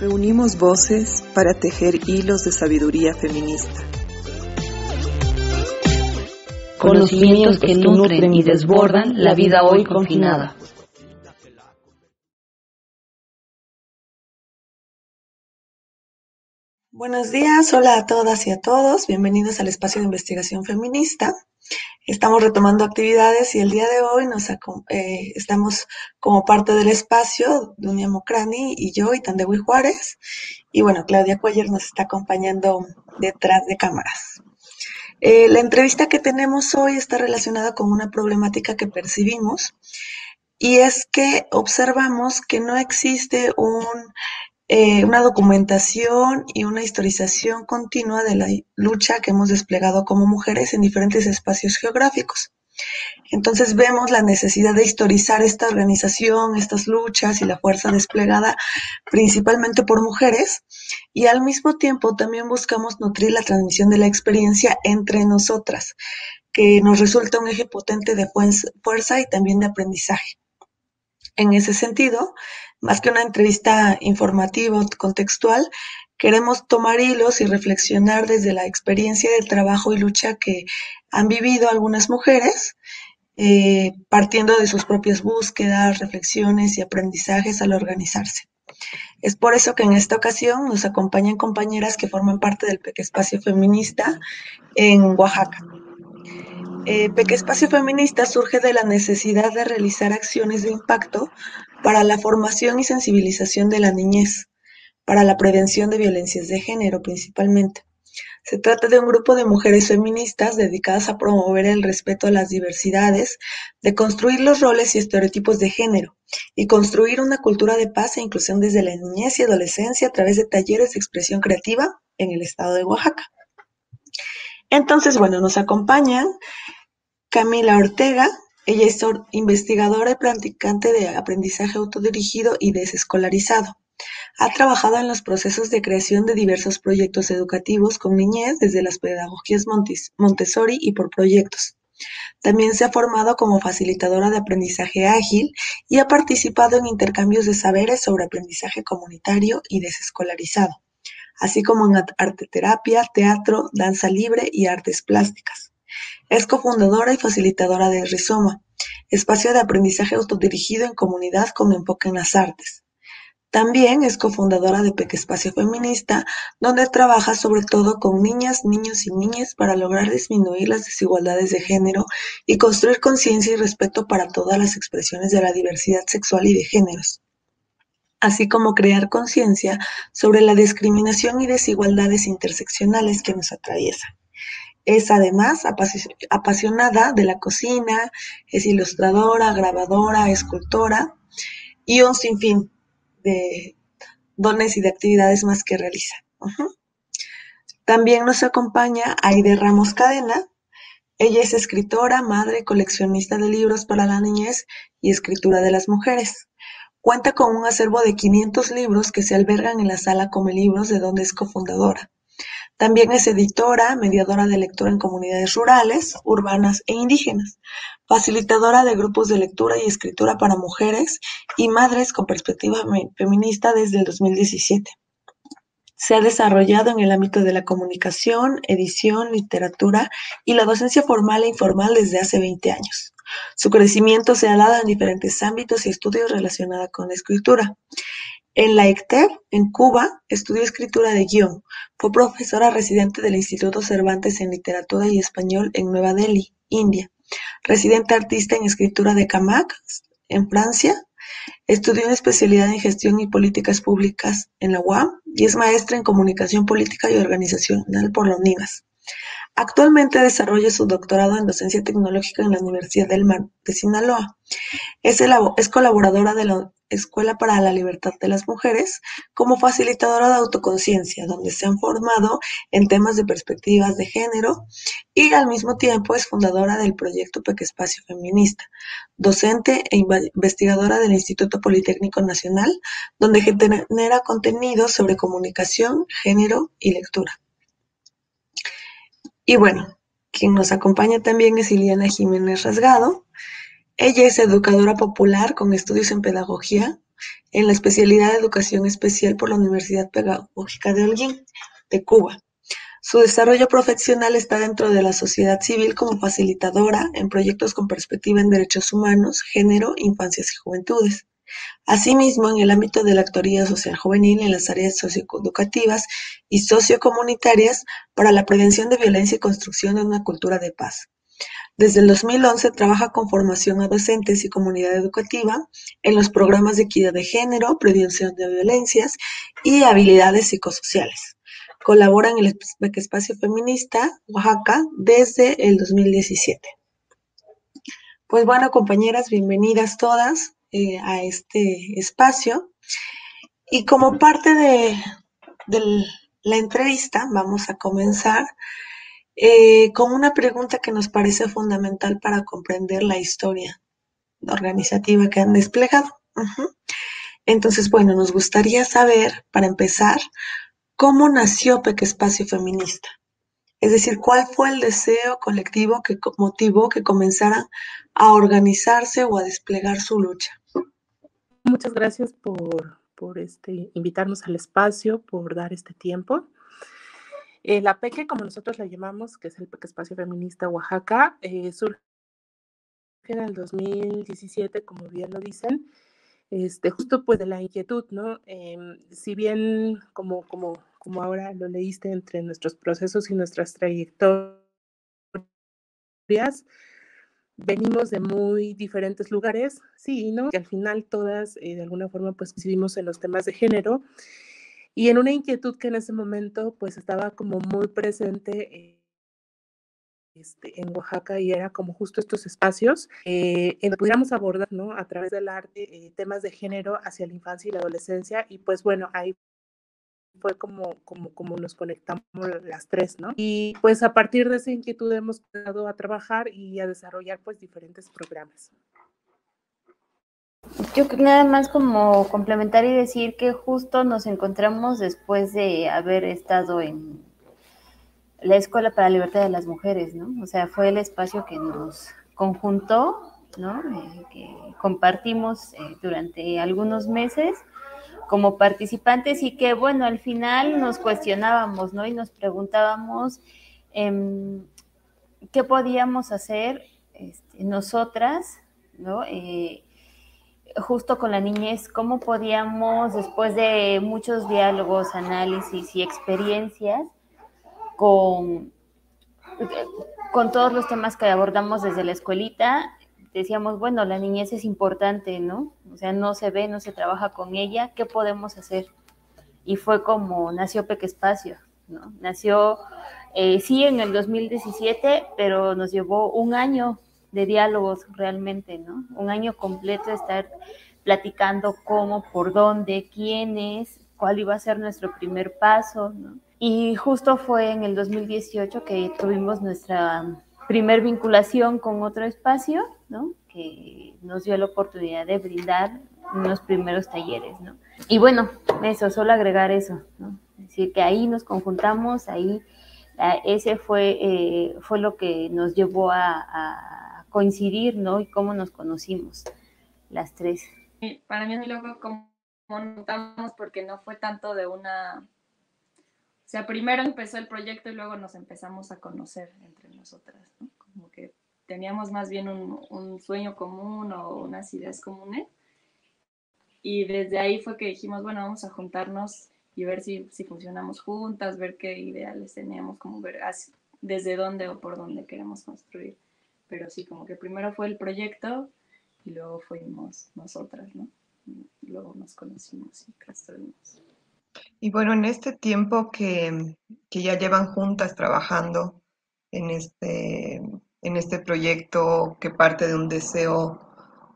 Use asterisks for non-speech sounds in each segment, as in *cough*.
Reunimos voces para tejer hilos de sabiduría feminista. Conocimientos que nutren y desbordan la vida hoy confinada. Buenos días, hola a todas y a todos, bienvenidos al espacio de investigación feminista. Estamos retomando actividades y el día de hoy nos eh, estamos como parte del espacio, Dunia Mokrani y yo, y Tandewi Juárez. Y bueno, Claudia Cuellar nos está acompañando detrás de cámaras. Eh, la entrevista que tenemos hoy está relacionada con una problemática que percibimos y es que observamos que no existe un eh, una documentación y una historización continua de la lucha que hemos desplegado como mujeres en diferentes espacios geográficos. Entonces vemos la necesidad de historizar esta organización, estas luchas y la fuerza desplegada principalmente por mujeres y al mismo tiempo también buscamos nutrir la transmisión de la experiencia entre nosotras, que nos resulta un eje potente de fuerza y también de aprendizaje. En ese sentido, más que una entrevista informativa o contextual, queremos tomar hilos y reflexionar desde la experiencia de trabajo y lucha que han vivido algunas mujeres, eh, partiendo de sus propias búsquedas, reflexiones y aprendizajes al organizarse. Es por eso que en esta ocasión nos acompañan compañeras que forman parte del Espacio Feminista en Oaxaca. Eh, Peque Espacio Feminista surge de la necesidad de realizar acciones de impacto para la formación y sensibilización de la niñez, para la prevención de violencias de género principalmente. Se trata de un grupo de mujeres feministas dedicadas a promover el respeto a las diversidades, de construir los roles y estereotipos de género y construir una cultura de paz e inclusión desde la niñez y adolescencia a través de talleres de expresión creativa en el estado de Oaxaca. Entonces, bueno, nos acompañan Camila Ortega, ella es investigadora y practicante de aprendizaje autodirigido y desescolarizado. Ha trabajado en los procesos de creación de diversos proyectos educativos con niñez desde las pedagogías Montessori y por proyectos. También se ha formado como facilitadora de aprendizaje ágil y ha participado en intercambios de saberes sobre aprendizaje comunitario y desescolarizado, así como en arteterapia, teatro, danza libre y artes plásticas. Es cofundadora y facilitadora de Rizoma, espacio de aprendizaje autodirigido en comunidad con enfoque en las artes. También es cofundadora de Peque Espacio Feminista, donde trabaja sobre todo con niñas, niños y niñas para lograr disminuir las desigualdades de género y construir conciencia y respeto para todas las expresiones de la diversidad sexual y de géneros, así como crear conciencia sobre la discriminación y desigualdades interseccionales que nos atraviesan. Es además apasionada de la cocina, es ilustradora, grabadora, escultora y un sinfín de dones y de actividades más que realiza. También nos acompaña Aide Ramos Cadena. Ella es escritora, madre, coleccionista de libros para la niñez y escritura de las mujeres. Cuenta con un acervo de 500 libros que se albergan en la sala Come Libros, de donde es cofundadora. También es editora, mediadora de lectura en comunidades rurales, urbanas e indígenas, facilitadora de grupos de lectura y escritura para mujeres y madres con perspectiva feminista desde el 2017. Se ha desarrollado en el ámbito de la comunicación, edición, literatura y la docencia formal e informal desde hace 20 años. Su crecimiento se ha dado en diferentes ámbitos y estudios relacionados con la escritura. En la ECTER, en Cuba, estudió escritura de guion. Fue profesora residente del Instituto Cervantes en Literatura y Español en Nueva Delhi, India. Residente artista en escritura de Camac, en Francia. Estudió una especialidad en gestión y políticas públicas en la UAM y es maestra en comunicación política y organizacional por la UNIVAS. Actualmente desarrolla su doctorado en docencia tecnológica en la Universidad del Mar de Sinaloa. Es, colaboradora de la Escuela para la Libertad de las Mujeres como facilitadora de autoconciencia, donde se han formado en temas de perspectivas de género y al mismo tiempo es fundadora del proyecto Peque Espacio Feminista, docente e investigadora del Instituto Politécnico Nacional, donde genera contenido sobre comunicación, género y lectura. Y bueno, quien nos acompaña también es Iliana Jiménez Rasgado. Ella es educadora popular con estudios en pedagogía en la especialidad de educación especial por la Universidad Pedagógica de Holguín, de Cuba. Su desarrollo profesional está dentro de la sociedad civil como facilitadora en proyectos con perspectiva en derechos humanos, género, infancias y juventudes. Asimismo, en el ámbito de la actoría social juvenil en las áreas socioeducativas y sociocomunitarias para la prevención de violencia y construcción de una cultura de paz. Desde el 2011 trabaja con formación a docentes y comunidad educativa en los programas de equidad de género, prevención de violencias y habilidades psicosociales. Colabora en el Espacio Feminista Oaxaca desde el 2017. Pues bueno, compañeras, bienvenidas todas eh, a este espacio. Y como parte de, la entrevista, vamos a comenzar eh, con una pregunta que nos parece fundamental para comprender la historia organizativa que han desplegado. Entonces, bueno, nos gustaría saber, para empezar, ¿Cómo nació Peque Espacio Feminista? Es decir, ¿cuál fue el deseo colectivo que motivó que comenzaran a organizarse o a desplegar su lucha? Muchas gracias por, por este, invitarnos al espacio, por dar este tiempo. Eh, la PEQUE, como nosotros la llamamos, que es el Peque Espacio Feminista Oaxaca, eh, surge en el 2017, como bien lo dicen, este, justo pues de la inquietud, ¿no? Em, si bien como, como, como ahora lo leíste entre nuestros procesos y nuestras trayectorias, venimos de muy diferentes lugares, sí, ¿no? Que al final todas eh, de alguna forma pues coincidimos en los temas de género y en una inquietud que en ese momento pues estaba como muy presente. Eh, este, en Oaxaca y era como justo estos espacios eh, en que pudiéramos abordar ¿no? a través del arte eh, temas de género hacia la infancia y la adolescencia y pues bueno, ahí fue como, como, como nos conectamos las tres, ¿no? Y pues a partir de esa inquietud hemos quedado a trabajar y a desarrollar pues diferentes programas. Yo nada más como complementar y decir que justo nos encontramos después de haber estado en la Escuela para la Libertad de las Mujeres, ¿no? O sea, fue el espacio que nos conjuntó, ¿no? Eh, que compartimos eh, durante algunos meses como participantes y que, bueno, al final nos cuestionábamos, ¿no? Y nos preguntábamos em, qué podíamos hacer este, nosotras, ¿no? Eh, justo con la niñez, cómo podíamos, después de muchos diálogos, análisis y experiencias, con, con todos los temas que abordamos desde la escuelita, decíamos, bueno, la niñez es importante, ¿no? O sea, no se ve, no se trabaja con ella, ¿qué podemos hacer? Y fue como nació Peque Espacio, ¿no? Nació, eh, sí, en el 2017, pero nos llevó un año de diálogos realmente, ¿no? Un año completo de estar platicando cómo, por dónde, quiénes, cuál iba a ser nuestro primer paso, ¿no? Y justo fue en el 2018 que tuvimos nuestra primer vinculación con otro espacio, ¿no? Que nos dio la oportunidad de brindar unos primeros talleres, ¿no? Y bueno, eso, solo agregar eso, ¿no? Es decir, que ahí nos conjuntamos, ahí ese fue, eh, fue lo que nos llevó a, coincidir, ¿no? Y cómo nos conocimos las tres. Para mí es loco cómo montamos porque no fue tanto de una o sea, primero empezó el proyecto y luego nos empezamos a conocer entre nosotras, ¿no? Como que teníamos más bien un, sueño común o unas ideas comunes. Y desde ahí fue que dijimos, bueno, vamos a juntarnos y ver si, si funcionamos juntas, ver qué ideales teníamos, como ver desde dónde o por dónde queremos construir. Pero sí, como que primero fue el proyecto y luego fuimos nosotras, ¿no? luego nos conocimos y construimos. Y bueno, en este tiempo que, ya llevan juntas trabajando en este, en este proyecto que parte de un deseo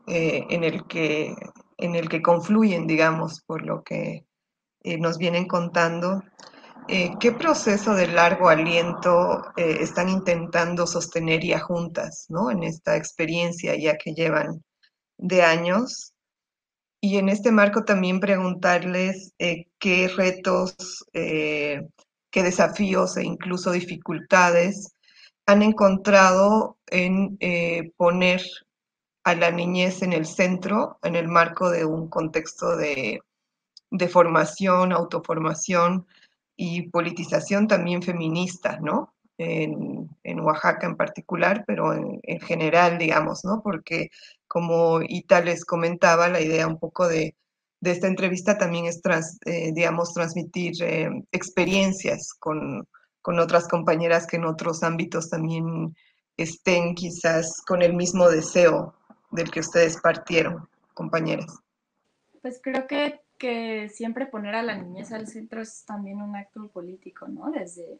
eh, en el que en el que confluyen, digamos, por lo que eh, nos vienen contando. Eh, ¿Qué proceso de largo aliento eh, están intentando sostener ya juntas, ¿no? En esta experiencia ya que llevan de años. Y en este marco también preguntarles qué retos, qué desafíos e incluso dificultades han encontrado en poner a la niñez en el centro, en el marco de un contexto de, formación, autoformación y politización también feminista, ¿no? En, Oaxaca en particular, pero en, general, digamos, ¿no? Porque como Ita les comentaba, la idea un poco de, esta entrevista también es, eh, digamos, transmitir eh, experiencias con, con otras compañeras que en otros ámbitos también estén quizás con el mismo deseo del que ustedes partieron, compañeras? Pues creo que, que siempre poner a la niñez al centro es también un acto político, ¿no? Desde,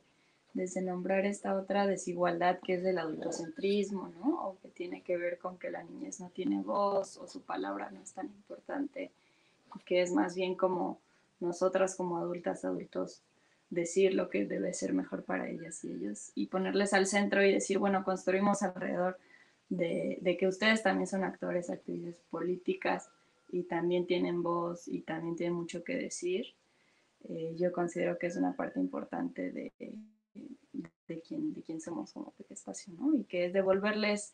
desde nombrar esta otra desigualdad que es del adultocentrismo, ¿no? O que tiene que ver con que la niñez no tiene voz o su palabra no es tan importante, que es más bien como nosotras como adultas, adultos, decir lo que debe ser mejor para ellas y ellos y ponerles al centro y decir, bueno, construimos alrededor de, que ustedes también son actores, actrices políticas y también tienen voz y también tienen mucho que decir. Eh, yo considero que es una parte importante de, de, quién, de quién somos como espacio, ¿no? Y que es devolverles,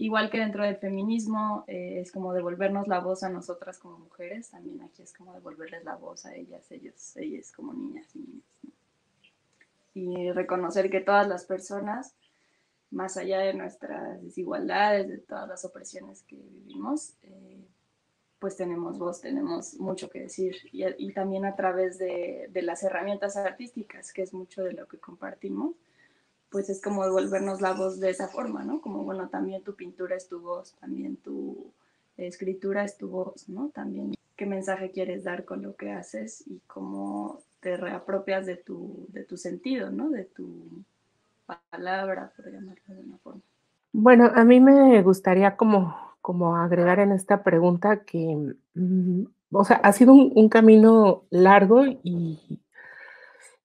igual que dentro del feminismo, eh, es como devolvernos la voz a nosotras como mujeres, también aquí es como devolverles la voz a ellas, ellos, ellas como niñas y niños, Y reconocer que todas las personas más allá de nuestras desigualdades, de todas las opresiones que vivimos, eh, pues tenemos voz, tenemos mucho que decir. Y, también a través de, de, las herramientas artísticas, que es mucho de lo que compartimos, pues es como devolvernos la voz de esa forma, ¿no? Como, bueno, también tu pintura es tu voz, también tu escritura es tu voz, ¿no? También qué mensaje quieres dar con lo que haces y cómo te reapropias de tu, de tu sentido, ¿no? De tu palabra, por llamarlo de una forma. Bueno, a mí me gustaría como, como agregar en esta pregunta que, mm, o sea, ha sido un, camino largo y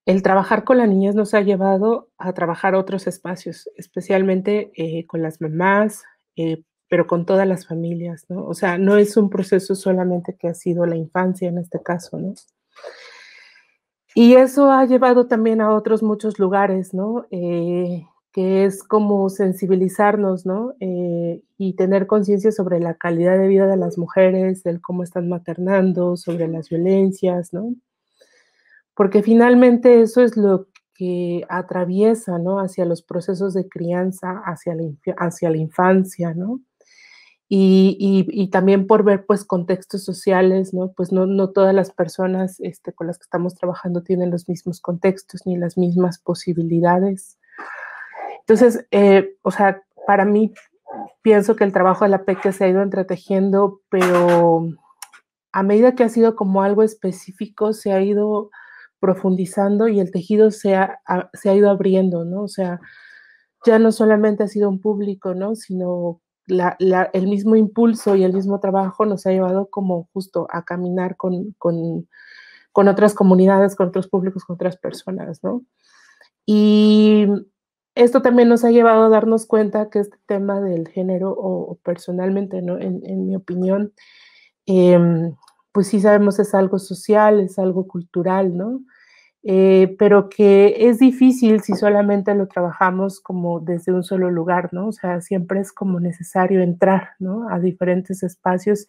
el trabajar con la niñez nos ha llevado a trabajar otros espacios, especialmente eh, con las mamás, eh, pero con todas las familias, ¿no? O sea, no es un proceso solamente que ha sido la infancia en este caso, ¿no? Y eso ha llevado también a otros muchos lugares, ¿no? Eh, que es como sensibilizarnos, ¿no? Y tener conciencia sobre la calidad de vida de las mujeres, del cómo están maternando, sobre las violencias, ¿no? Porque finalmente eso es lo que atraviesa, ¿no? Hacia los procesos de crianza, hacia la, infancia, ¿no? y, también por ver pues contextos sociales, ¿no? Pues no, no todas las personas este, con las que estamos trabajando tienen los mismos contextos ni las mismas posibilidades. Entonces, eh, o sea, para mí pienso que el trabajo de la PEC se ha ido entretejiendo, pero a medida que ha sido como algo específico, se ha ido profundizando y el tejido se ha, se ha ido abriendo, ¿no? O sea, ya no solamente ha sido un público, ¿no? Sino el mismo impulso y el mismo trabajo nos ha llevado como justo a caminar con, con, otras comunidades, con otros públicos, con otras personas, ¿no? Y esto también nos ha llevado a darnos cuenta que este tema del género, o, personalmente, ¿no? En, mi opinión, em, pues sí sabemos es algo social, es algo cultural, ¿no? Eh, pero que es difícil si solamente lo trabajamos como desde un solo lugar, ¿no? O sea, siempre es como necesario entrar, ¿no? A diferentes espacios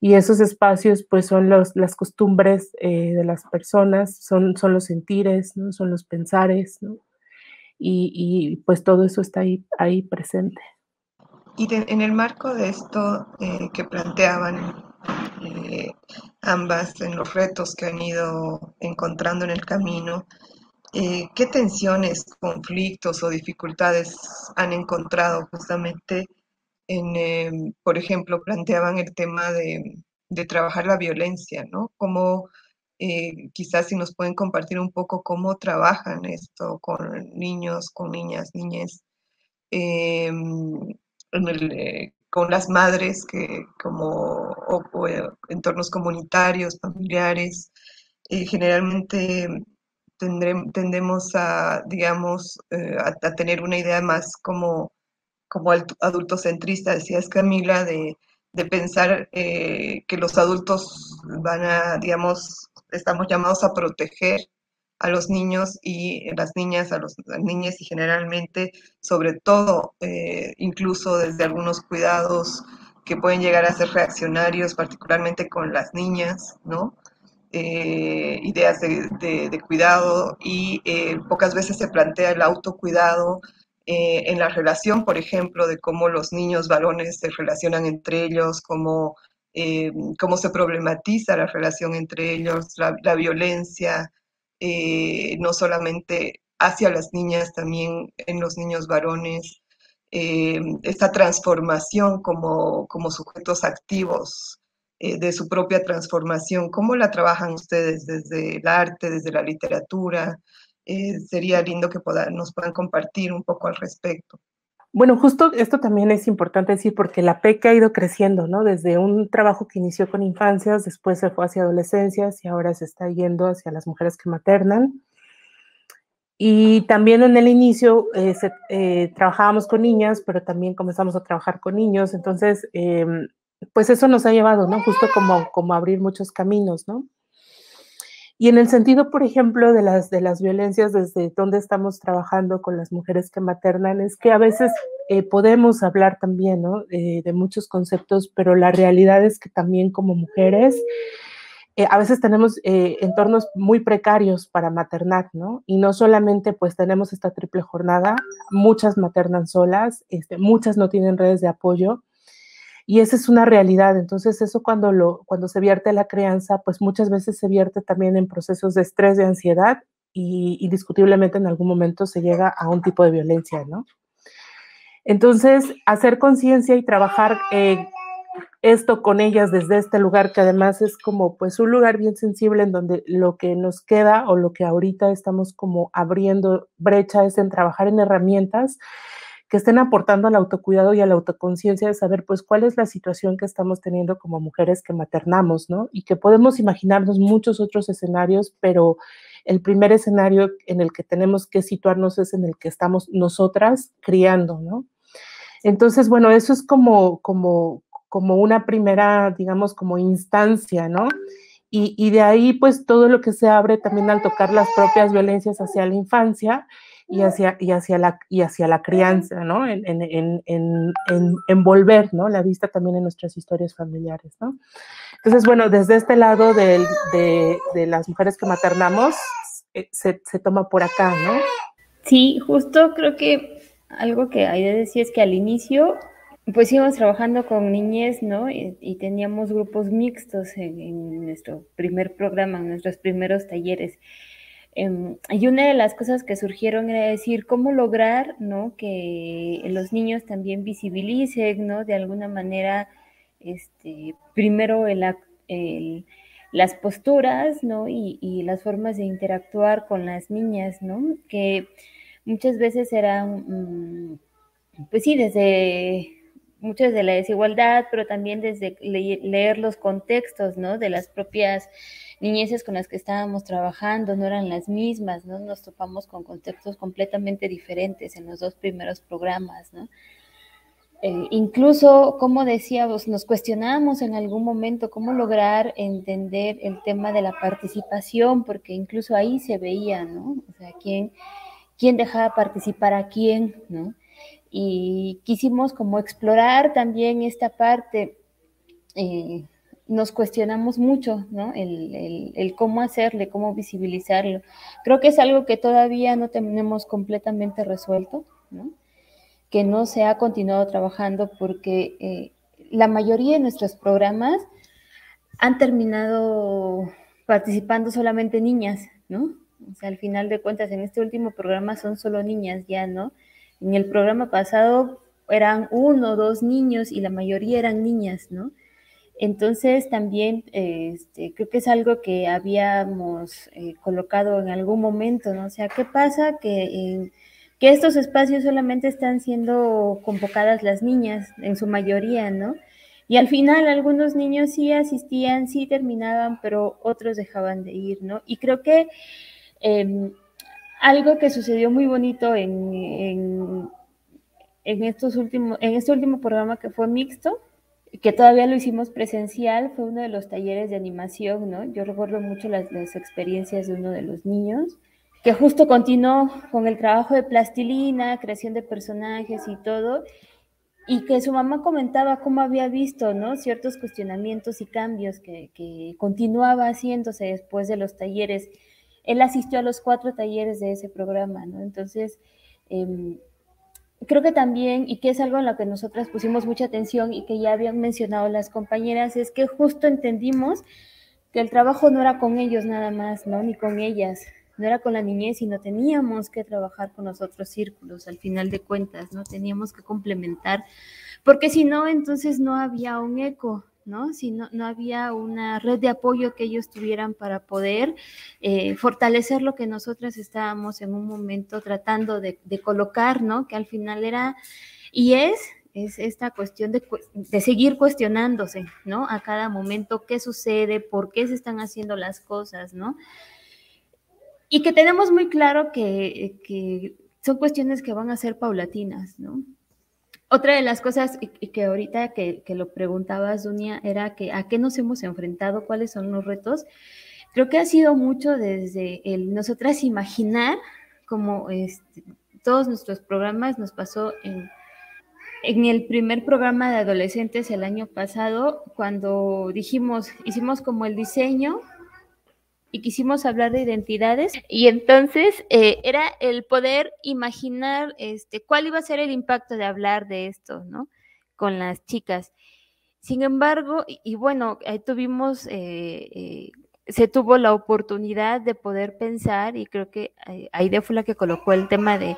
y esos espacios pues son los, las costumbres eh, de las personas, son, son los sentires, ¿no? Son los pensares, ¿no? Y, pues todo eso está ahí, ahí presente. Y en el marco de esto eh, que planteaban eh, ambas en los retos que han ido encontrando en el camino. Eh, ¿Qué tensiones, conflictos o dificultades han encontrado justamente en, em, por ejemplo, planteaban el tema de, trabajar la violencia, ¿no? Cómo, eh, quizás si nos pueden compartir un poco cómo trabajan esto con niños, con niñas, niñas, em, en el, con las madres que como o, entornos comunitarios, familiares, generalmente tendemos a, digamos, a, tener una idea más como, como adultocentrista, decías Camila, de, de pensar que los adultos van a, digamos, estamos llamados a proteger a los niños y las niñas, a los, las niñas y generalmente, sobre todo, eh, incluso desde algunos cuidados que pueden llegar a ser reaccionarios, particularmente con las niñas, ¿no? Eh, ideas de, cuidado y eh, pocas veces se plantea el autocuidado en la relación, por ejemplo, de cómo los niños varones se relacionan entre ellos, cómo, cómo se problematiza la relación entre ellos, la, la violencia, eh, no solamente hacia las niñas, también en los niños varones, eh, esta transformación como, como sujetos activos eh, de su propia transformación. ¿Cómo la trabajan ustedes desde el arte, desde la literatura? sería lindo que nos puedan compartir un poco al respecto. Bueno, justo esto también es importante decir porque la PEC ha ido creciendo, ¿no? Desde un trabajo que inició con infancias, después se fue hacia adolescencias y ahora se está yendo hacia las mujeres que maternan. Y también en el inicio eh, eh, trabajábamos con niñas, pero también comenzamos a trabajar con niños. Entonces, em, pues eso nos ha llevado, ¿no? Justo como, como abrir muchos caminos, ¿no? Y en el sentido, por ejemplo, de las, de las violencias, desde donde estamos trabajando con las mujeres que maternan, es que a veces eh, podemos hablar también ¿no? de muchos conceptos, pero la realidad es que también como mujeres eh, a veces tenemos eh, entornos muy precarios para maternar, ¿no? Y no solamente pues tenemos esta triple jornada, muchas maternan solas, este, muchas no tienen redes de apoyo y esa es una realidad. Entonces, eso cuando, lo, cuando se vierte la crianza, pues muchas veces se vierte también en procesos de estrés, de ansiedad y indiscutiblemente en algún momento se llega a un tipo de violencia, ¿no? Entonces, hacer conciencia y trabajar eh, esto con ellas desde este lugar, que además es como pues un lugar bien sensible en donde lo que nos queda o lo que ahorita estamos como abriendo brecha es en trabajar en herramientas que estén aportando al autocuidado y a la autoconciencia de saber, pues, cuál es la situación que estamos teniendo como mujeres que maternamos, ¿no? Y que podemos imaginarnos muchos otros escenarios, pero el primer escenario en el que tenemos que situarnos es en el que estamos nosotras criando, ¿no? Entonces, bueno, eso es como, como, como una primera, digamos, como instancia, ¿no? Y, y de ahí, pues, todo lo que se abre también al tocar las propias violencias hacia la infancia y hacia, y hacia, la, y hacia la crianza, ¿no? En, en, en, en, envolver, ¿no? La vista también en nuestras historias familiares, ¿no? Entonces, bueno, desde este lado de, de, de las mujeres que maternamos, eh, se, se, toma por acá, ¿no? Sí, justo creo que algo que hay de decir es que al inicio, pues íbamos trabajando con niñez, ¿no? Y, y teníamos grupos mixtos en, en nuestro primer programa, en nuestros primeros talleres. Em, y una de las cosas que surgieron era decir cómo lograr ¿no? que los niños también visibilicen, ¿no? De alguna manera, este, primero el, las posturas, ¿no? Y, y, las formas de interactuar con las niñas, ¿no? Que muchas veces eran, mm, pues sí, desde muchas de la desigualdad, pero también desde leer los contextos, ¿no? De las propias niñeces con las que estábamos trabajando no eran las mismas, ¿no? Nos topamos con contextos completamente diferentes en los dos primeros programas, ¿no? Eh, incluso, como decíamos, nos cuestionamos en algún momento cómo lograr entender el tema de la participación, porque incluso ahí se veía, ¿no? O sea, quién, quién dejaba participar a quién, ¿no? Y quisimos como explorar también esta parte eh, nos cuestionamos mucho, ¿no? El, el, cómo hacerle, cómo visibilizarlo. Creo que es algo que todavía no tenemos completamente resuelto. Que no se ha continuado trabajando porque eh, la mayoría de nuestros programas han terminado participando solamente niñas, ¿no? O sea, al final de cuentas, en este último programa son solo niñas ya, ¿no? En el programa pasado eran uno o dos niños y la mayoría eran niñas, ¿no? Entonces también este, creo que es algo que habíamos eh, colocado en algún momento, ¿no? O sea, ¿qué pasa? Que que estos espacios solamente están siendo convocadas las niñas, en su mayoría, ¿no? Y al final algunos niños sí asistían, sí terminaban, pero otros dejaban de ir, ¿no? Y creo que em, algo que sucedió muy bonito en, en, estos últimos, en este último programa que fue mixto, que todavía lo hicimos presencial, fue uno de los talleres de animación, ¿no? Yo recuerdo mucho las, experiencias de uno de los niños, que justo continuó con el trabajo de plastilina, creación de personajes y todo, y que su mamá comentaba cómo había visto, ¿no? Ciertos cuestionamientos y cambios que continuaba haciéndose después de los talleres. Él asistió a los cuatro talleres de ese programa, ¿no? Entonces, eh, creo que también, y que es algo en lo que nosotras pusimos mucha atención y que ya habían mencionado las compañeras, es que justo entendimos que el trabajo no era con ellos nada más, ¿no? Ni con ellas, no era con la niñez, sino teníamos que trabajar con los otros círculos, al final de cuentas, ¿no? Teníamos que complementar, porque si no, entonces no había un eco, ¿no? Si no, no había una red de apoyo que ellos tuvieran para poder eh, fortalecer lo que nosotras estábamos en un momento tratando de, de, colocar, ¿no? Que al final era y es es esta cuestión de, de, seguir cuestionándose, ¿no? A cada momento, qué sucede, por qué se están haciendo las cosas, ¿no? Y que tenemos muy claro que, que son cuestiones que van a ser paulatinas, ¿no? Otra de las cosas que ahorita que, que, lo preguntabas, Dunia, era que a qué nos hemos enfrentado, cuáles son los retos. Creo que ha sido mucho desde el nosotras imaginar como este, todos nuestros programas nos pasó en, en el primer programa de adolescentes el año pasado, cuando dijimos, hicimos como el diseño y quisimos hablar de identidades y entonces eh, era el poder imaginar este cuál iba a ser el impacto de hablar de esto, ¿no? Con las chicas. Sin embargo, y, bueno, ahí tuvimos, eh, eh, se tuvo la oportunidad de poder pensar y creo que Aide fue la que colocó el tema de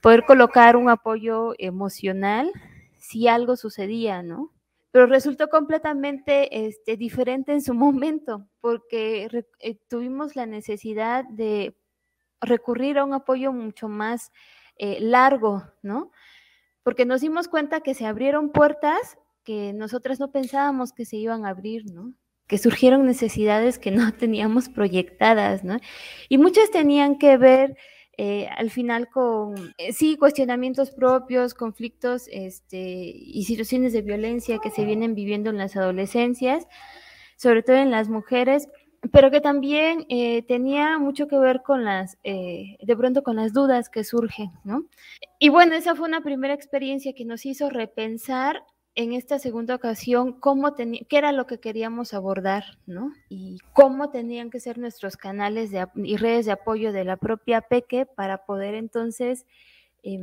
poder colocar un apoyo emocional si algo sucedía, ¿no? Pero resultó completamente este, diferente en su *laughs* momento, porque eh, tuvimos la necesidad de recurrir a un apoyo mucho más eh, largo, ¿no? Porque nos dimos cuenta que se abrieron puertas que nosotras no pensábamos que se iban a abrir, ¿no? Que surgieron necesidades que no *laughs* teníamos proyectadas, ¿no? Y muchas tenían que ver eh, al final con, eh, sí, cuestionamientos propios, conflictos este, y situaciones de violencia que se vienen viviendo en las adolescencias, sobre todo en las mujeres, pero que también eh, tenía mucho que ver con las, de pronto con las dudas que surgen, ¿no? Y bueno, esa fue una primera experiencia que nos hizo repensar en esta segunda ocasión cómo qué era lo que queríamos abordar, ¿no? Y cómo tenían que ser nuestros canales y redes de apoyo de la propia PEQUE para poder entonces eh,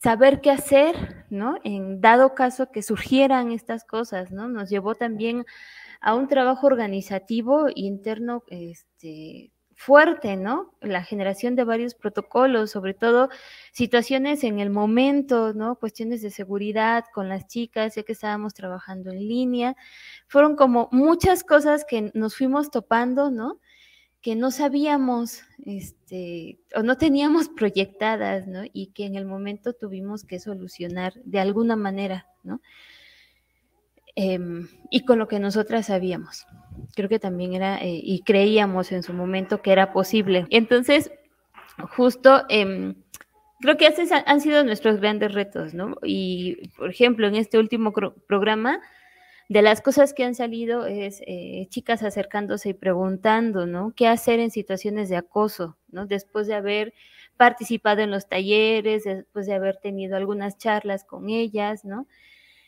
saber qué hacer, ¿no? En dado caso que surgieran estas cosas, ¿no? Nos llevó también a un trabajo organizativo interno, este, fuerte, ¿no? La generación de varios protocolos, sobre todo situaciones en el momento, ¿no? Cuestiones de seguridad con las chicas, ya que estábamos trabajando en línea. Fueron como muchas cosas que nos fuimos topando, ¿no? Que no sabíamos, este, o no teníamos proyectadas, ¿no? Y que en el momento tuvimos que solucionar de alguna manera, ¿no? Eh, y con lo que nosotras sabíamos creo que también era, eh, y creíamos en su momento que era posible. Entonces, justo, eh, creo que esos han sido nuestros grandes retos, ¿no? Y, por ejemplo, en este último programa, de las cosas que han salido es eh, chicas acercándose y preguntando, ¿no? ¿Qué hacer en situaciones de acoso, ¿no? Después de haber participado en los talleres, después de haber tenido algunas charlas con ellas, ¿no?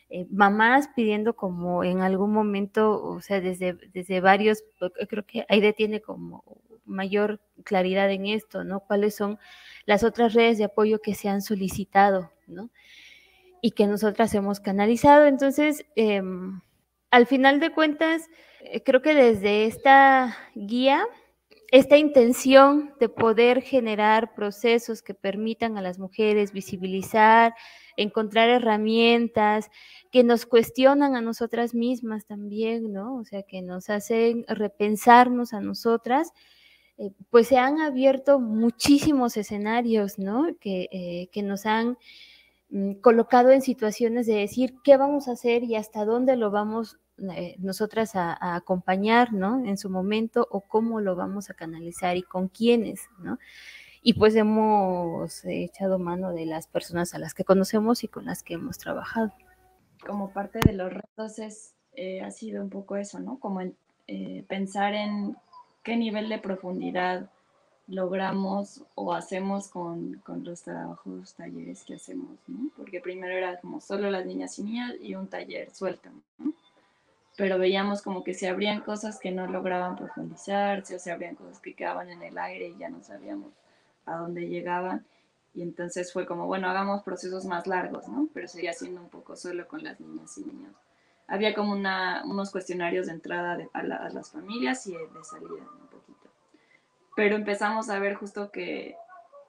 Eh, mamás pidiendo como en algún momento, o sea, desde, desde varios, creo que Aide tiene como mayor claridad en esto, ¿no? ¿Cuáles son las otras redes de apoyo que se han solicitado, ¿no? Y que nosotras hemos canalizado. Entonces, eh, al final de cuentas, eh, creo que desde esta guía, esta intención de poder generar procesos que permitan a las mujeres visibilizar, encontrar herramientas que nos cuestionan a nosotras mismas también, ¿no? O sea, que nos hacen repensarnos a nosotras, eh, pues se han abierto muchísimos escenarios, ¿no? Que, eh, que nos han mm, colocado en situaciones de decir qué vamos a hacer y hasta dónde lo vamos eh, nosotras a, a, acompañar, ¿no? En su momento o cómo lo vamos a canalizar y con quiénes, ¿no? Y pues hemos echado mano de las personas a las que conocemos y con las que hemos trabajado. Como parte de los retos es, ha sido un poco eso, ¿no? Como en, pensar en qué nivel de profundidad logramos o hacemos con, con, los trabajos, talleres que hacemos, ¿no? Porque primero era como solo las niñas y niñas y un taller suelto, ¿no? Pero veíamos como que se abrían cosas que no lograban profundizarse o se abrían cosas que quedaban en el aire y ya no sabíamos a dónde llegaban. Y entonces fue como, bueno, hagamos procesos más largos, ¿no? Pero seguía siendo un poco solo con las niñas y niños había como una, unos cuestionarios de entrada de, a, las familias y de salida un poquito. Pero empezamos a ver justo que,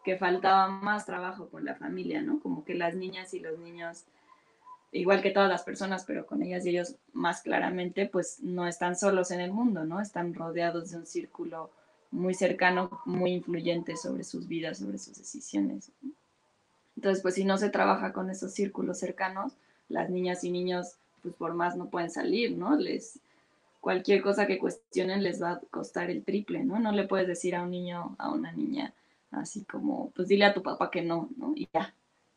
que faltaba más trabajo con la familia, ¿no? Como que las niñas y los niños, igual que todas las personas, pero con ellas y ellos más claramente, pues no están solos en el mundo, ¿no? Están rodeados de un círculo muy cercano, muy influyente sobre sus vidas, sobre sus decisiones. Entonces, pues si no se trabaja con esos círculos cercanos, las niñas y niños pues por más no pueden salir, ¿no? Les, cualquier cosa que cuestionen les va a costar el triple, ¿no? No le puedes decir a un niño, a una niña, así como, pues dile a tu papá que no, ¿no? Y ya,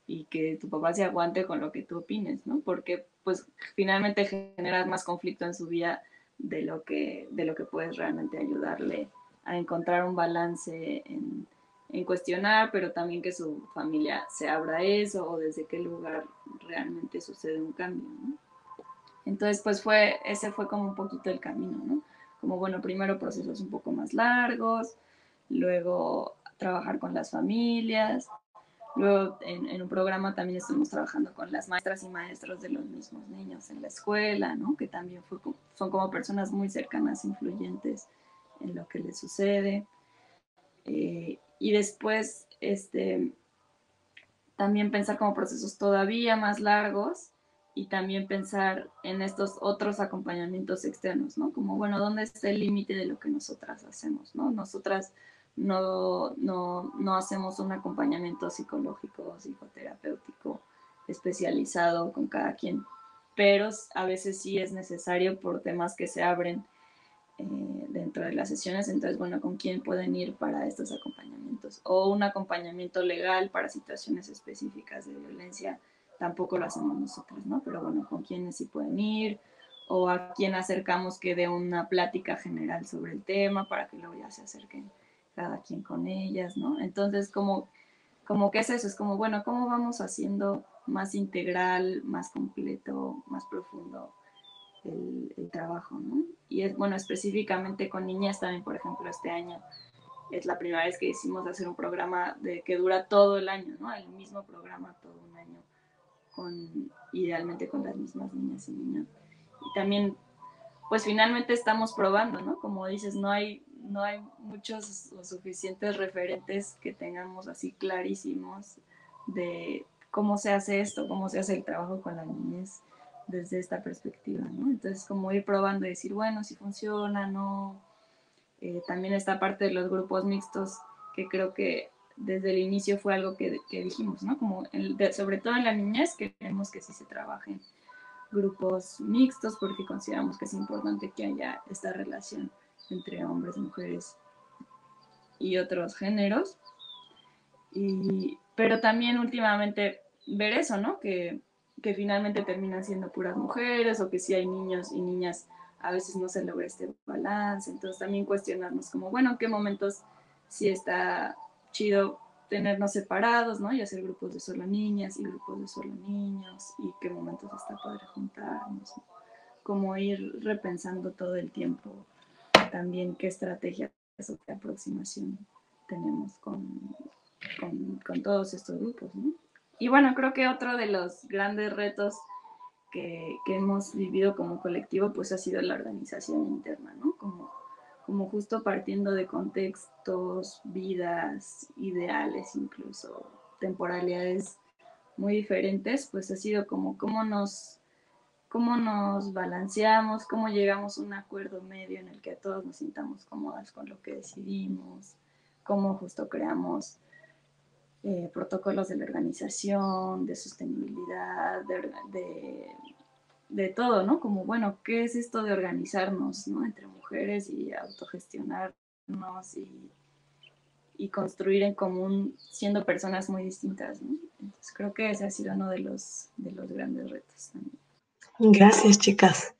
y que tu papá se aguante con lo que tú opines, ¿no? Porque pues finalmente generas más conflicto en su vida de lo que, de lo que puedes realmente ayudarle a encontrar un balance en, cuestionar, pero también que su familia se abra a eso o desde qué lugar realmente sucede un cambio. Entonces, pues fue, ese fue como un poquito el camino, ¿no? Como, bueno, primero procesos un poco más largos, luego trabajar con las familias, luego en, un programa también estuvimos trabajando con las maestras y maestros de los mismos niños en la escuela, ¿no? Que también fue, son como personas muy cercanas, influyentes en lo que les sucede. Eh, y después, este, también pensar como procesos todavía más largos y también pensar en estos otros acompañamientos externos, ¿no? Como, bueno, ¿dónde está el límite de lo que nosotras hacemos, ¿no? Nosotras no, no, no hacemos un acompañamiento psicológico psicoterapéutico especializado con cada quien, pero a veces sí es necesario por temas que se abren eh, dentro de las sesiones, entonces, bueno, ¿con quién pueden ir para estos acompañamientos? O un acompañamiento legal para situaciones específicas de violencia tampoco lo hacemos nosotros, ¿no? Pero bueno, con quiénes sí pueden ir o a quién acercamos que dé una plática general sobre el tema para que luego ya se acerquen cada quien con ellas, ¿no? Entonces, como, como que es eso, es como, bueno, ¿cómo vamos haciendo más integral, más completo, más profundo el, trabajo, ¿no? Y es, bueno, específicamente con niñas también, por ejemplo, este año es la primera vez que hicimos hacer un programa de que dura todo el año, ¿no? El mismo programa todo un año con, idealmente con las mismas niñas y niños. Y también, pues finalmente estamos probando, ¿no? Como dices, no hay, no hay muchos o suficientes referentes que tengamos así clarísimos de cómo se hace esto, cómo se hace el trabajo con las niñas desde esta perspectiva, ¿no? Entonces, como ir probando y decir, bueno, si funciona, no. Eh, también esta parte de los grupos mixtos, que creo que desde el inicio fue algo que, dijimos, ¿no? Como sobre todo en la niñez queremos que sí se trabajen grupos mixtos porque consideramos que es importante que haya esta relación entre hombres, mujeres y otros géneros. Pero también últimamente ver eso, ¿no? Que, que finalmente terminan siendo puras mujeres o que si hay niños y niñas a veces no se logra este balance. Entonces también cuestionarnos como, bueno, en qué momentos sí está chido tenernos separados, ¿no? Y hacer grupos de solo niñas y grupos de solo niños y qué momentos está padre juntarnos, como ir repensando todo el tiempo también qué estrategias o qué aproximación tenemos con, con, todos estos grupos, ¿no? Y bueno, creo que otro de los grandes retos que, que, hemos vivido como colectivo, pues ha sido la organización interna, ¿no? Como como justo partiendo de contextos, vidas, ideales, incluso temporalidades muy diferentes, pues ha sido como cómo nos, cómo nos balanceamos, cómo llegamos a un acuerdo medio en el que todos nos sintamos cómodas con lo que decidimos, cómo justo creamos eh, protocolos de la organización, de sostenibilidad, de, de, todo, ¿no? Como, bueno, ¿qué es esto de organizarnos, ¿no? Entre mujeres y autogestionarnos y, y construir en común siendo personas muy distintas, ¿no? Entonces creo que ese ha sido uno de los, de los grandes retos también. Gracias, chicas.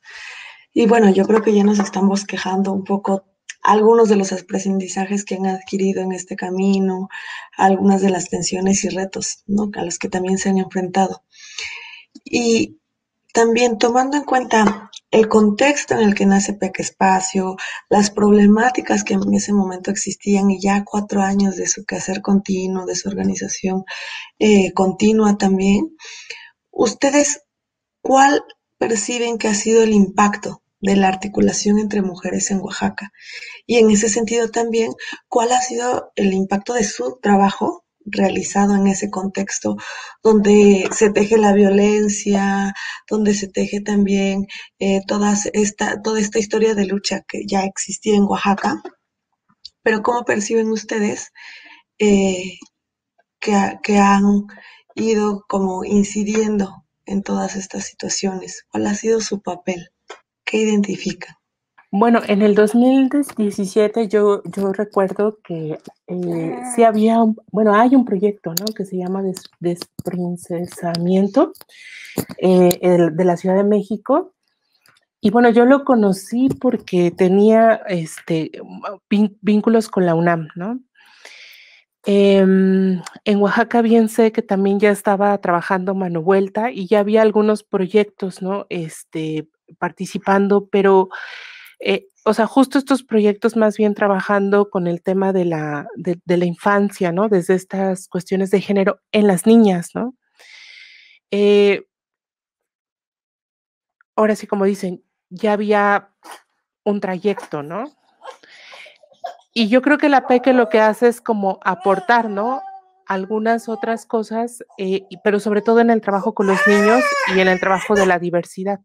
Y bueno, yo creo que ya nos estamos quejando un poco algunos de los aprendizajes que han adquirido en este camino, algunas de las tensiones y retos ¿no? a los que también se han enfrentado. Y también tomando en cuenta el contexto en el que nace Peque Espacio, las problemáticas que en ese momento existían y ya cuatro años de su quehacer continuo, de su organización eh, continua también, ¿ustedes cuál perciben que ha sido el impacto de la articulación entre mujeres en Oaxaca. Y en ese sentido también, ¿cuál ha sido el impacto de su trabajo realizado en ese contexto donde se teje la violencia, donde se teje también eh, toda, esta, toda esta historia de lucha que ya existía en Oaxaca? Pero ¿cómo perciben ustedes eh, que, que han ido como incidiendo en todas estas situaciones? ¿Cuál ha sido su papel? ¿Qué identifica? Bueno, en el 2017 yo, yo recuerdo que eh, sí había, bueno, hay un proyecto, ¿no? Que se llama des, Desprincesamiento eh, de la Ciudad de México. Y bueno, yo lo conocí porque tenía este, vínculos con la UNAM, ¿no? Em, en Oaxaca bien sé que también ya estaba trabajando Mano Vuelta y ya había algunos proyectos, ¿no? Este, participando, pero, eh, o sea, justo estos proyectos más bien trabajando con el tema de la, de, la infancia, ¿no? Desde estas cuestiones de género en las niñas, ¿no? Eh, ahora sí, como dicen, ya había un trayecto, ¿no? Y yo creo que la PEC lo que hace es como aportar, ¿no? Algunas otras cosas, eh, pero sobre todo en el trabajo con los niños y en el trabajo de la diversidad.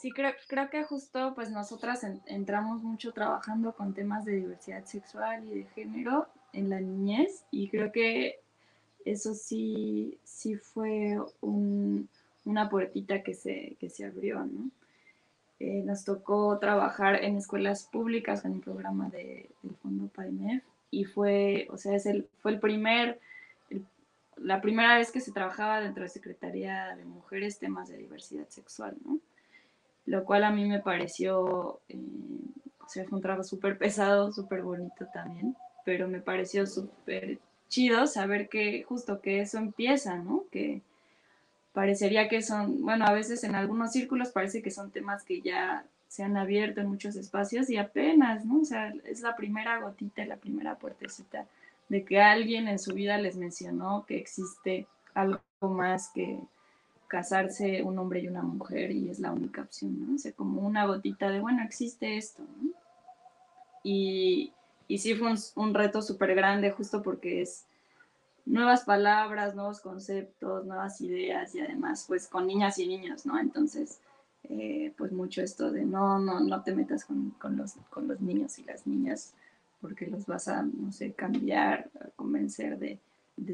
Sí, creo, creo que justo pues nosotras entramos mucho trabajando con temas de diversidad sexual y de género en la niñez y creo que eso sí, sí fue una puertita que se, que se abrió, ¿no? Eh, nos tocó trabajar en escuelas públicas en un programa de, del Fondo PAIMEF y fue, o sea, es el, fue el primer, la primera vez que se trabajaba dentro de Secretaría de Mujeres temas de diversidad sexual, ¿no? Lo cual a mí me pareció, eh, o fue un trabajo súper pesado, súper bonito también, pero me pareció súper chido saber que justo que eso empieza, ¿no? Que, parecería que son, bueno, a veces en algunos círculos parece que son temas que ya se han abierto en muchos espacios y apenas, ¿no? O sea, es la primera gotita, la primera puertecita de que alguien en su vida les mencionó que existe algo más que casarse un hombre y una mujer y es la única opción, ¿no? O sea, como una gotita de, bueno, existe esto. Y, y sí fue un, reto súper grande justo porque es nuevas palabras, nuevos conceptos, nuevas ideas y además pues con niñas y niños, ¿no? Entonces, eh, pues mucho esto de no, no, no te metas con, los, con los niños y las niñas porque los vas a, no sé, cambiar, a convencer de,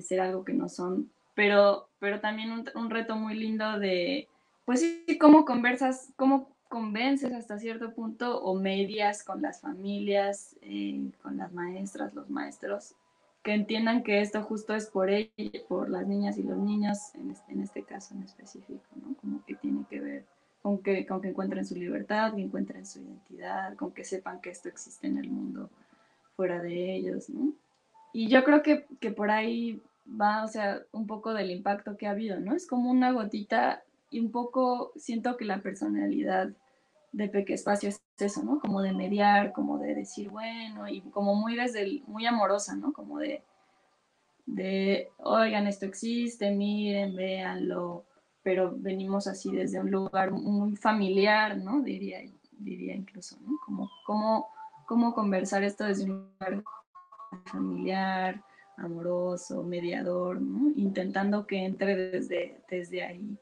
ser algo que no son, pero, pero también un, reto muy lindo de, pues sí, cómo conversas, cómo convences hasta cierto punto o medias con las familias, eh, con las maestras, los maestros, que entiendan que esto justo es por ella, por las niñas y los niños, en este, en este caso en específico, ¿no? Como que tiene que ver con que, con que encuentren su libertad, que encuentren su identidad, con que sepan que esto existe en el mundo fuera de ellos, ¿no? Y yo creo que, que por ahí va, o sea, un poco del impacto que ha habido, ¿no? Es como una gotita y un poco siento que la personalidad de Peque Espacio es eso, ¿no? Como de mediar, como de decir, bueno, y como muy desde el, muy amorosa, ¿no? Como de, de, oigan, esto existe, miren, véanlo, pero venimos así desde un lugar muy familiar, ¿no? Diría, diría incluso, ¿no? Como, como, cómo conversar esto desde un lugar familiar, amoroso, mediador. Intentando que entre desde, desde ahí.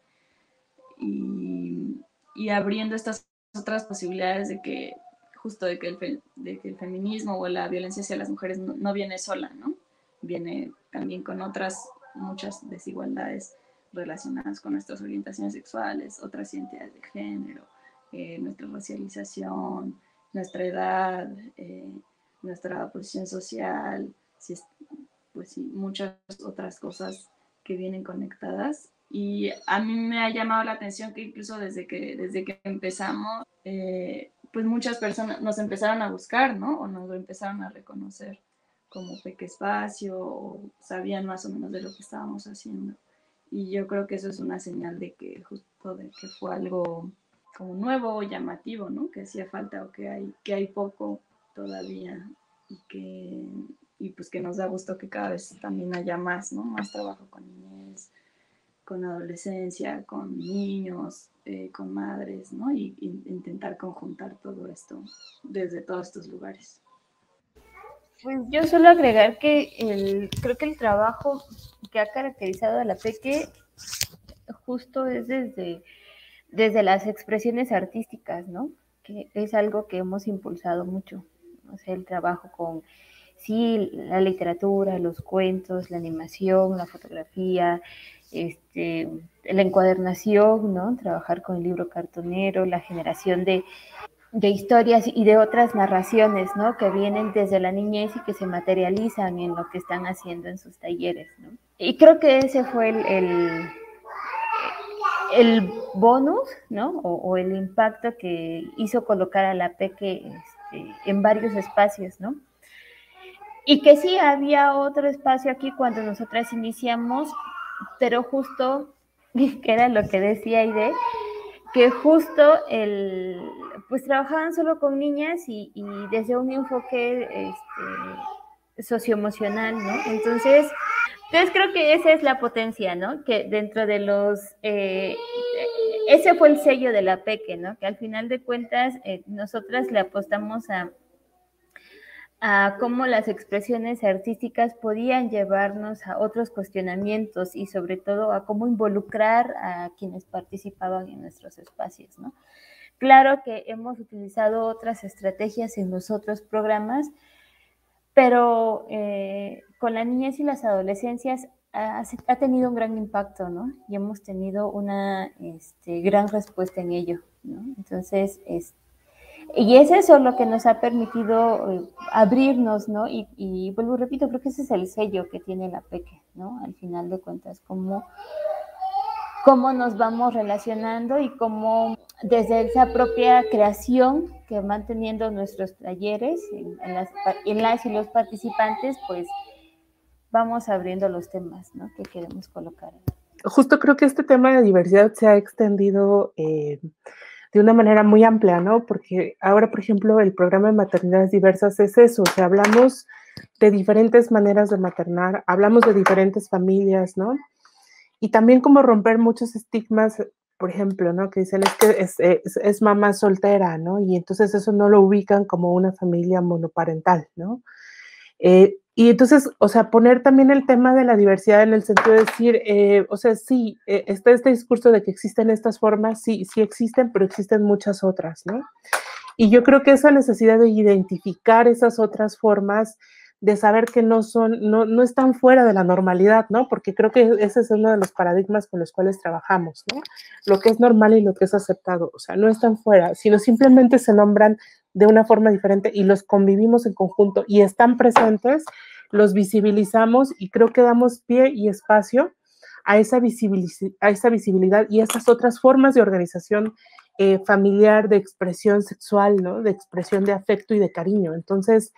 Y, y abriendo estas otras posibilidades de que justo de que el, de que el feminismo o la violencia hacia las mujeres no, viene sola, ¿no? Viene también con otras muchas desigualdades relacionadas con nuestras orientaciones sexuales, otras identidades de género, eh, nuestra racialización, nuestra edad, eh, nuestra posición social, pues sí, muchas otras cosas que vienen conectadas. Y a mí me ha llamado la atención que incluso desde que, desde que empezamos, eh, pues muchas personas nos empezaron a buscar, ¿no? O nos empezaron a reconocer como Peque Espacio, o sabían más o menos de lo que estábamos haciendo. Y yo creo que eso es una señal de que justo de que fue algo como nuevo o llamativo, ¿no? Que hacía falta o que hay, que hay poco todavía y que y pues que nos da gusto que cada vez también haya más, ¿no? Más trabajo con niñez, con adolescencia, con niños, eh, con madres, ¿no? Y, intentar conjuntar todo esto desde todos estos lugares. Pues yo suelo agregar que el, creo que el trabajo que ha caracterizado a la Peque justo es desde, desde las expresiones artísticas, ¿no? Que es algo que hemos impulsado mucho. O sea, el trabajo con sí, la literatura, los cuentos, la animación, la fotografía, este, la encuadernación, ¿no? Trabajar con el libro cartonero, la generación de, historias y de otras narraciones, ¿no? Que vienen desde la niñez y que se materializan en lo que están haciendo en sus talleres, ¿no? Y creo que ese fue el, el, bonus, ¿no? O, el impacto que hizo colocar a la PEque este, en varios espacios, ¿no? Y que sí había otro espacio aquí cuando nosotras iniciamos, pero justo, *laughs* que era lo que decía Aide, que justo el, pues trabajaban solo con niñas y, desde un enfoque este, socioemocional, ¿no? Entonces, entonces creo que esa es la potencia, ¿no? Que dentro de los, eh, ese fue el sello de la PEQUE, ¿no? Que al final de cuentas eh, nosotras le apostamos a, a cómo las expresiones artísticas podían llevarnos a otros cuestionamientos y sobre todo a cómo involucrar a quienes participaban en nuestros espacios, ¿no? Claro que hemos utilizado otras estrategias en los otros programas, pero eh, con la niñez y las adolescencias ha, tenido un gran impacto, ¿no? Y hemos tenido una este, gran respuesta en ello, ¿no? Entonces, este, y es eso lo que nos ha permitido eh, abrirnos, ¿no? Y, y vuelvo, repito, creo que ese es el sello que tiene la PEQUE, ¿no? Al final de cuentas, cómo, cómo nos vamos relacionando y cómo desde esa propia creación que van teniendo nuestros talleres, en, las, en las y los participantes, pues vamos abriendo los temas, ¿no? Que queremos colocar. Justo creo que este tema de diversidad se ha extendido. Eh, de una manera muy amplia, ¿no? Porque ahora, por ejemplo, el programa de maternidades diversas es eso, o sea, hablamos de diferentes maneras de maternar, hablamos de diferentes familias, ¿no? Y también como romper muchos estigmas, por ejemplo, ¿no? Que dicen es que es, mamá soltera, ¿no? Y entonces eso no lo ubican como una familia monoparental, ¿no? Eh, y entonces, o sea, poner también el tema de la diversidad en el sentido de decir, eh, o sea, sí, eh, está este discurso de que existen estas formas, sí, sí existen, pero existen muchas otras, ¿no? Y yo creo que esa necesidad de identificar esas otras formas, de saber que no son, no, no están fuera de la normalidad, ¿no? Porque creo que ese es uno de los paradigmas con los cuales trabajamos, ¿no? Lo que es normal y lo que es aceptado, o sea, no están fuera, sino simplemente se nombran de una forma diferente y los convivimos en conjunto y están presentes, los visibilizamos y creo que damos pie y espacio a esa, a esa visibilidad y a esas otras formas de organización eh, familiar, de expresión sexual, ¿no? De expresión de afecto y de cariño. Entonces,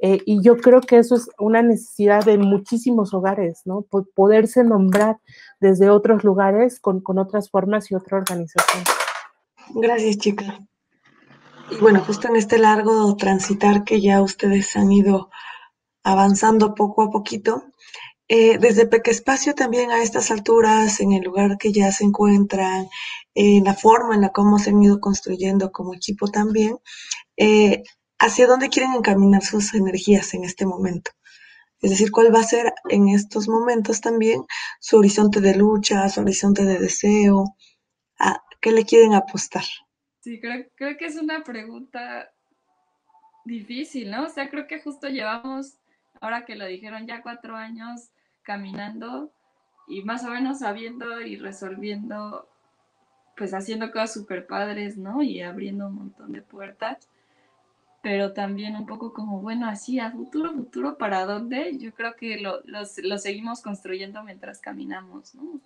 eh, y yo creo que eso es una necesidad de muchísimos hogares, ¿no? poderse nombrar desde otros lugares con, con otras formas y otra organización. Gracias, chica. Bueno, justo en este largo transitar que ya ustedes han ido avanzando poco a poquito, eh, desde Peque Espacio también a estas alturas, en el lugar que ya se encuentran, en la forma en la cómo se han ido construyendo como equipo también, eh, hacia dónde quieren encaminar sus energías en este momento. Es decir, cuál va a ser en estos momentos también su horizonte de lucha, su horizonte de deseo, qué le quieren apostar? Sí, creo, creo que es una pregunta difícil, ¿no? O sea, creo que justo llevamos, ahora que lo dijeron, ya cuatro años caminando y más o menos sabiendo y resolviendo, pues haciendo cosas súper padres, ¿no? Y abriendo un montón de puertas, pero también un poco como, bueno, así a futuro, futuro, ¿para dónde? Yo creo que lo, lo seguimos construyendo mientras caminamos, ¿no?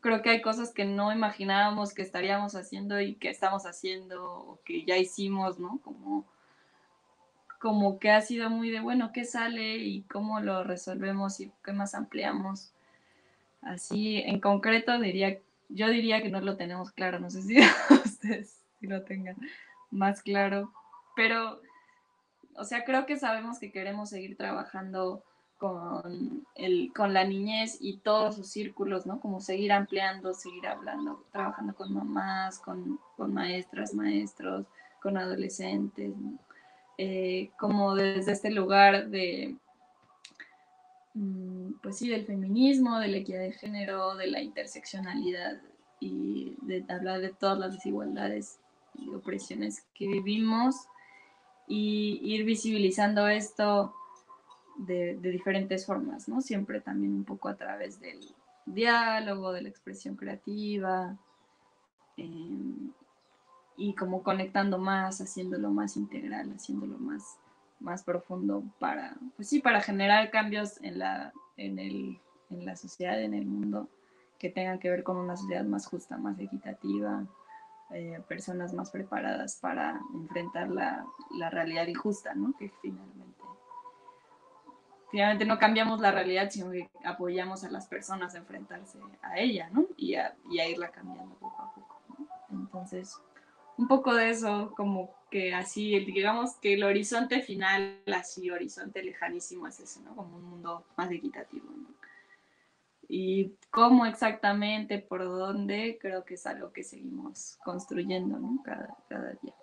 Creo que hay cosas que no imaginábamos que estaríamos haciendo y que estamos haciendo o que ya hicimos, ¿no? Como como que ha sido muy de, bueno, ¿qué sale y cómo lo resolvemos y qué más ampliamos? Así, en concreto, diría, yo diría que no lo tenemos claro, no sé si *laughs* ustedes si lo tengan más claro, pero, o sea, creo que sabemos que queremos seguir trabajando con, el, con la niñez y todos sus círculos, ¿no? Como seguir ampliando, seguir hablando, trabajando con mamás, con, con maestras, maestros, con adolescentes, ¿no? Eh, como desde este lugar de, mm, pues sí, del feminismo, de la equidad de género, de la interseccionalidad y de hablar de todas las desigualdades y opresiones que vivimos y ir visibilizando esto de, diferentes formas, ¿no? Siempre también un poco a través del diálogo, de la expresión creativa, em, y como conectando más, haciéndolo más integral, haciéndolo más, más profundo para, pues sí, para generar cambios en la, en, el, en la sociedad, en el mundo, que tengan que ver con una sociedad más justa, más equitativa, eh, personas más preparadas para enfrentar la, la, realidad injusta, ¿no? Que finalmente, finalmente no cambiamos la realidad, sino que apoyamos a las personas a enfrentarse a ella, ¿no? Y a, y a irla cambiando poco a poco. Entonces, un poco de eso, como que así, digamos que el horizonte final, así, horizonte lejanísimo es ese, ¿no? Como un mundo más equitativo. Y cómo exactamente, por dónde, creo que es algo que seguimos construyendo, ¿no? Cada día.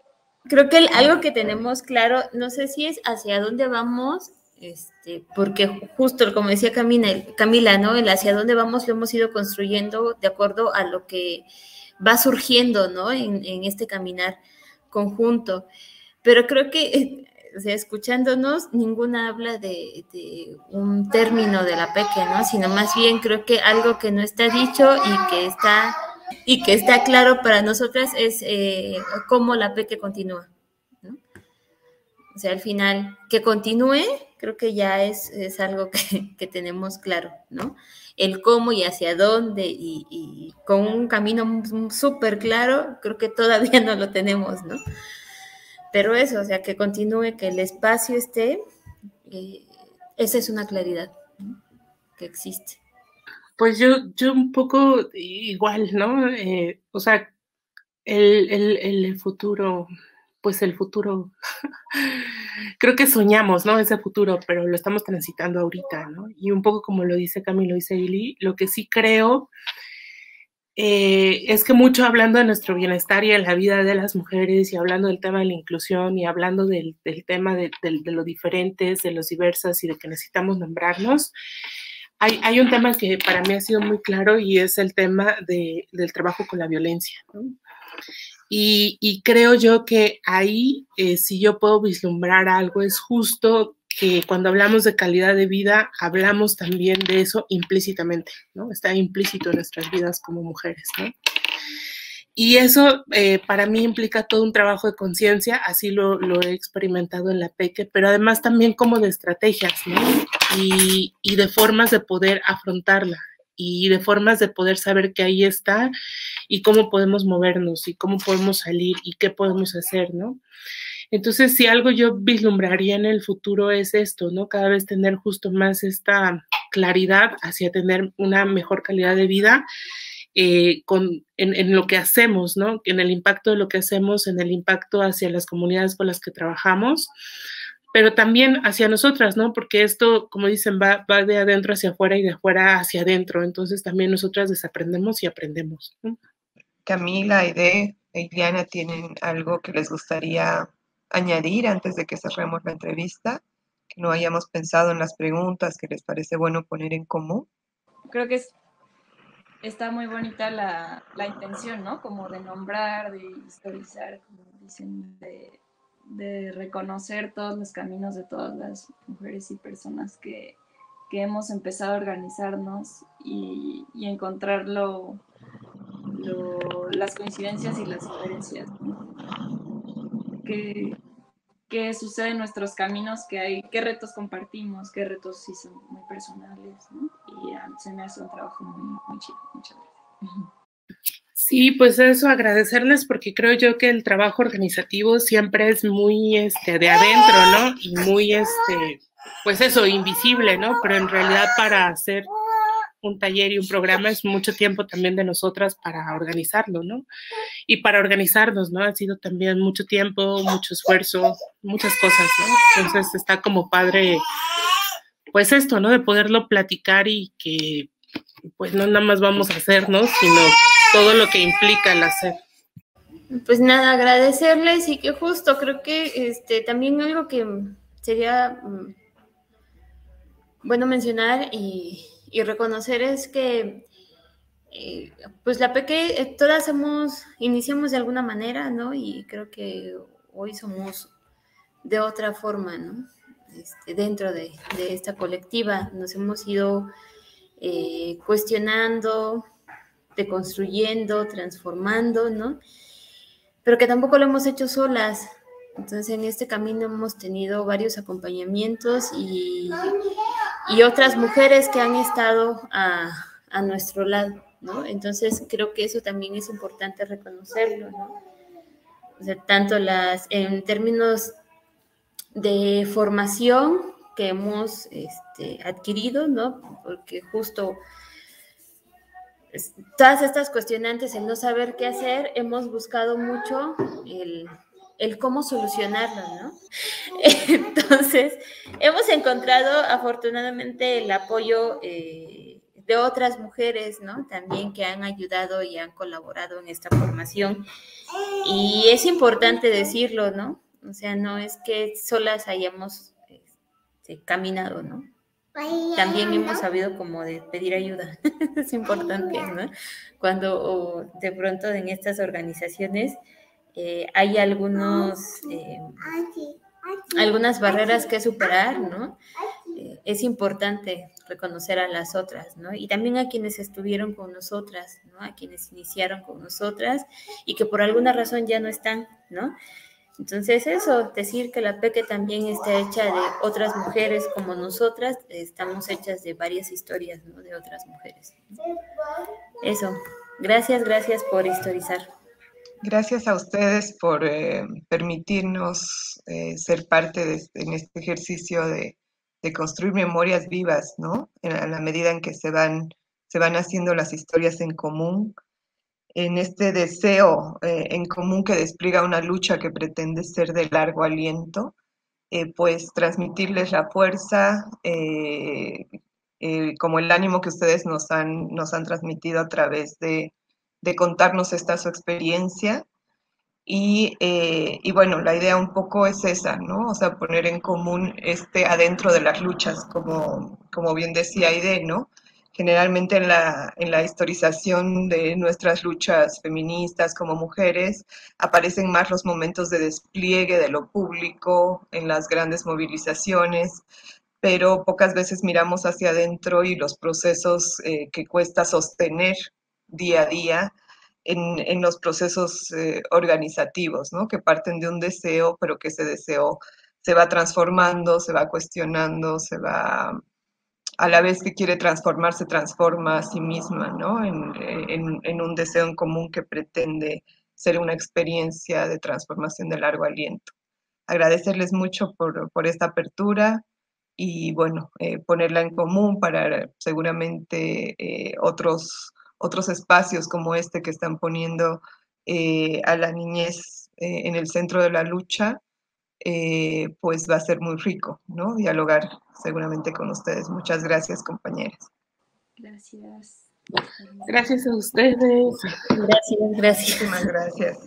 Creo que algo que tenemos claro, no sé si es hacia dónde vamos, este, porque justo como decía Camila, Camila, ¿no? El hacia dónde vamos lo hemos ido construyendo de acuerdo a lo que va surgiendo, ¿no? En, este caminar conjunto. Pero creo que, *laughs* o sea, escuchándonos, ninguna habla de, un término de la peque, ¿no? Sino más bien creo que algo que no está dicho y que está, y que está claro para nosotras es eh, cómo la peque continúa. O sea, al final, que continúe, creo que ya es, es algo que, *laughs* que tenemos claro, ¿no? el cómo y hacia dónde y, con un camino súper claro, creo que todavía *laughs* no lo tenemos, ¿no? Pero eso, o sea, que continúe, que el espacio esté, eh, esa es una claridad que existe. Pues yo, yo un poco igual, ¿no? Eh, o sea, el, el futuro pues el futuro, creo que soñamos, ¿no? Ese futuro, pero lo estamos transitando ahorita, ¿no? Y un poco como lo dice Camilo, dice Billy, lo que sí creo eh, es que mucho hablando de nuestro bienestar y de la vida de las mujeres y hablando del tema de la inclusión y hablando del, tema de, lo diferentes, de los diversas y de que necesitamos nombrarnos, hay, un tema que para mí ha sido muy claro y es el tema de, del trabajo con la violencia. ¿no? Y, creo yo que ahí, eh, si yo puedo vislumbrar algo, es justo que cuando hablamos de calidad de vida, hablamos también de eso implícitamente, ¿no? Está implícito en nuestras vidas como mujeres, ¿no? Y eso eh, para mí implica todo un trabajo de conciencia, así lo, lo, he experimentado en la PEQUE, pero además también como de estrategias, ¿no? Y, y de formas de poder afrontarla y de formas de poder saber que ahí está y cómo podemos movernos y cómo podemos salir y qué podemos hacer, ¿no? Entonces, si algo yo vislumbraría en el futuro es esto, ¿no? Cada vez tener justo más esta claridad hacia tener una mejor calidad de vida eh, con, en, en, lo que hacemos, ¿no? En el impacto de lo que hacemos, en el impacto hacia las comunidades con las que trabajamos pero también hacia nosotras, ¿no? Porque esto, como dicen, va, va de adentro hacia afuera y de afuera hacia adentro. Entonces también nosotras desaprendemos y aprendemos. Camila, Aide, Iliana, ¿tienen algo que les gustaría añadir antes de que cerremos la entrevista? Que no hayamos pensado en las preguntas que les parece bueno poner en común. Creo que es está muy bonita la, la, intención, ¿no? Como de nombrar, de historizar, como dicen, de, de, reconocer todos los caminos de todas las mujeres y personas que, que hemos empezado a organizarnos y, y encontrar lo, las coincidencias y las diferencias. Que, qué sucede en nuestros caminos, que hay, qué retos compartimos, qué retos sí son muy personales, ¿no? Y se me hace un trabajo muy, muy chido. Muchas gracias. *laughs* Sí, pues eso, agradecerles porque creo yo que el trabajo organizativo siempre es muy este, de adentro, ¿no? Y muy, este, pues eso, invisible, ¿no? Pero en realidad para hacer un taller y un programa es mucho tiempo también de nosotras para organizarlo, ¿no? Y para organizarnos, ¿no? Ha sido también mucho tiempo, mucho esfuerzo, muchas cosas, ¿no? Entonces está como padre, pues esto, ¿no? De poderlo platicar y que pues no nada más vamos a hacer, ¿no? Sino todo lo que implica el hacer. Pues nada, agradecerles y que justo creo que este también algo que sería mm, bueno mencionar y y reconocer es que eh, pues la peque eh, todas hemos, iniciamos de alguna manera, ¿no? Y creo que hoy somos de otra forma, ¿no? Este, dentro de, esta colectiva nos hemos ido eh, cuestionando, deconstruyendo, transformando, ¿no? Pero que tampoco lo hemos hecho solas. Entonces en este camino hemos tenido varios acompañamientos y, y otras mujeres que han estado a, a, nuestro lado, ¿no? Entonces creo que eso también es importante reconocerlo, ¿no? O sea, tanto las, en términos de formación que hemos este, adquirido, ¿no? Porque justo todas estas cuestionantes, el no saber qué hacer, hemos buscado mucho el el cómo solucionarlo, ¿no? *laughs* Entonces, hemos encontrado afortunadamente el apoyo eh, de otras mujeres, ¿no? También que han ayudado y han colaborado en esta formación. Y es importante decirlo, ¿no? O sea, no es que solas hayamos este, caminado, ¿no? También hemos sabido como de pedir ayuda. *laughs* es importante, ¿no? Cuando de pronto en estas organizaciones eh, hay algunos, eh, algunas barreras que superar, ¿no? Eh, es importante reconocer a las otras, ¿no? Y también a quienes estuvieron con nosotras, ¿no? A quienes iniciaron con nosotras y que por alguna razón ya no están, ¿no? Entonces eso, decir que la PEQUE también está hecha de otras mujeres como nosotras, estamos hechas de varias historias, ¿no? De otras mujeres. Eso, gracias, gracias por historizar. Gracias a ustedes por eh, permitirnos eh, ser parte de, este, en este ejercicio de, construir memorias vivas, ¿no? En, la medida en que se van, se van haciendo las historias en común, en este deseo eh, en común que despliega una lucha que pretende ser de largo aliento, pues transmitirles la fuerza, como el ánimo que ustedes nos han, nos han transmitido a través de de contarnos esta su experiencia. Eh, y, bueno, la idea un poco es esa, ¿no? O sea, poner en común este adentro de las luchas, como, como bien decía Aide, ¿no? Generalmente en la, en la historización de nuestras luchas feministas como mujeres aparecen más los momentos de despliegue de lo público, en las grandes movilizaciones, pero pocas veces miramos hacia adentro y los procesos eh, que cuesta sostener día a día en, los procesos eh, organizativos, ¿no? que parten de un deseo, pero que ese deseo se va transformando, se va cuestionando, se va, a la vez que quiere transformar, se transforma a sí misma, ¿no? en, un deseo en común que pretende ser una experiencia de transformación de largo aliento. Agradecerles mucho por, esta apertura y, bueno, eh, ponerla en común para seguramente eh, otros otros espacios como este que están poniendo eh, a la niñez en el centro de la lucha, eh, pues va a ser muy rico, ¿no? Dialogar seguramente con ustedes. Muchas gracias, compañeras. Gracias. Gracias a ustedes. Gracias, gracias. Muchísimas gracias.